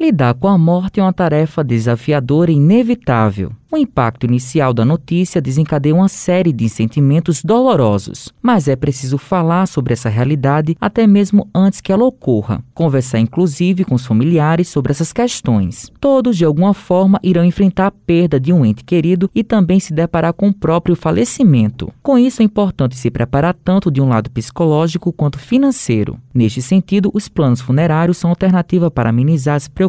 Lidar com a morte é uma tarefa desafiadora e inevitável. O impacto inicial da notícia desencadeia uma série de sentimentos dolorosos, mas é preciso falar sobre essa realidade até mesmo antes que ela ocorra. Conversar inclusive com os familiares sobre essas questões. Todos, de alguma forma, irão enfrentar a perda de um ente querido e também se deparar com o próprio falecimento. Com isso, é importante se preparar tanto de um lado psicológico quanto financeiro. Neste sentido, os planos funerários são alternativa para amenizar as preocupações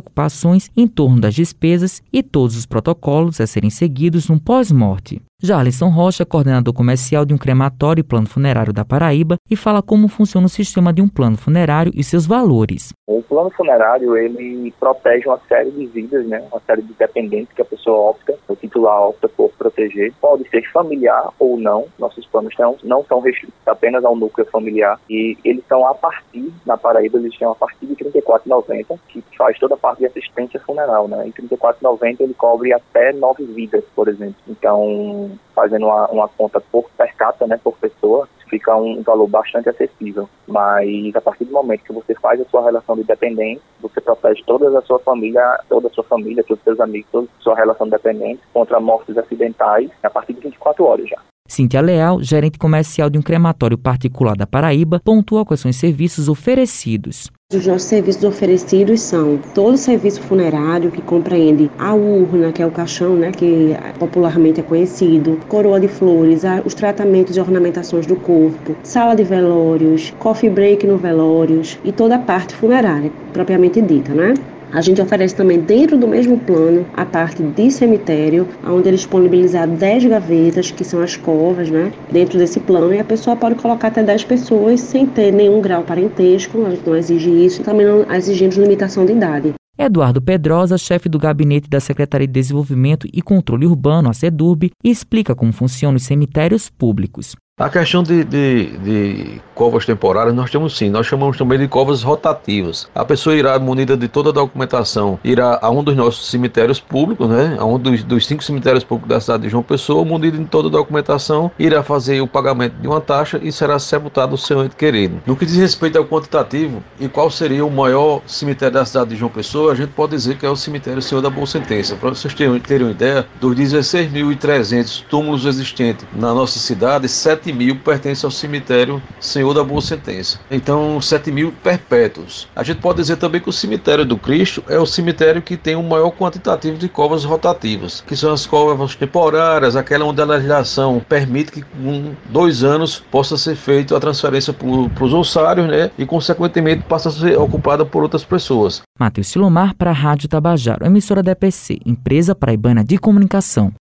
em torno das despesas e todos os protocolos a serem seguidos no pós-morte. Jarlison Rocha, coordenador comercial de um crematório e plano funerário da Paraíba, e fala como funciona o sistema de um plano funerário e seus valores. O plano funerário, ele protege uma série de vidas, né? uma série de dependentes que a pessoa opta, o titular opta por proteger. Pode ser familiar ou não, nossos planos não, não são restritos apenas ao núcleo familiar. E eles são a partir, na Paraíba, eles têm a partir de R$ 34,90, que faz toda a parte de assistência funeral. Né? Em R$ 34,90 ele cobre até nove vidas, por exemplo. Então, fazendo uma, uma conta por per capita, né, por pessoa, fica um valor bastante acessível. Mas a partir do momento que você faz a sua relação de dependente, você protege toda a sua família, toda a sua família, todos os seus amigos, toda a sua relação de dependente contra mortes acidentais a partir de 24 horas já. Cíntia Leal, gerente comercial de um crematório particular da Paraíba, pontua quais são os serviços oferecidos. Os nossos serviços oferecidos são todo o serviço funerário, que compreende a urna, que é o caixão, né, que popularmente é conhecido, coroa de flores, os tratamentos e ornamentações do corpo, sala de velórios, coffee break no velórios e toda a parte funerária, propriamente dita, né? A gente oferece também dentro do mesmo plano a parte de cemitério, onde eles disponibilizaram 10 gavetas, que são as covas, né? Dentro desse plano, e a pessoa pode colocar até 10 pessoas sem ter nenhum grau parentesco, a gente não exige isso, também não exigimos limitação de idade. Eduardo Pedrosa, chefe do gabinete da Secretaria de Desenvolvimento e Controle Urbano, a SEDURB, explica como funcionam os cemitérios públicos. A questão de, de, de, covas temporárias, nós temos sim, nós chamamos também de covas rotativas. A pessoa irá, munida de toda a documentação, irá a um dos nossos cemitérios públicos, né? A um dos, dos cinco cemitérios públicos da cidade de João Pessoa, munida de toda a documentação, irá fazer o pagamento de uma taxa e será sepultado o seu ente querido. No que diz respeito ao quantitativo e qual seria o maior cemitério da cidade de João Pessoa, a gente pode dizer que é o cemitério Senhor da Boa Sentença. Para vocês terem, terem uma ideia, dos 16.300 túmulos existentes na nossa cidade, 7 7 mil pertencem ao cemitério Senhor da Boa Sentença. Então, 7 mil perpétuos. A gente pode dizer também que o cemitério do Cristo é o cemitério que tem o maior quantitativo de covas rotativas, que são as covas temporárias, aquela onde a legislação permite que com dois anos possa ser feita a transferência para os ossários, né? E, consequentemente, passa a ser ocupada por outras pessoas. Matheus Silomar para a Rádio Tabajaro, emissora da EPC, empresa paraibana de comunicação.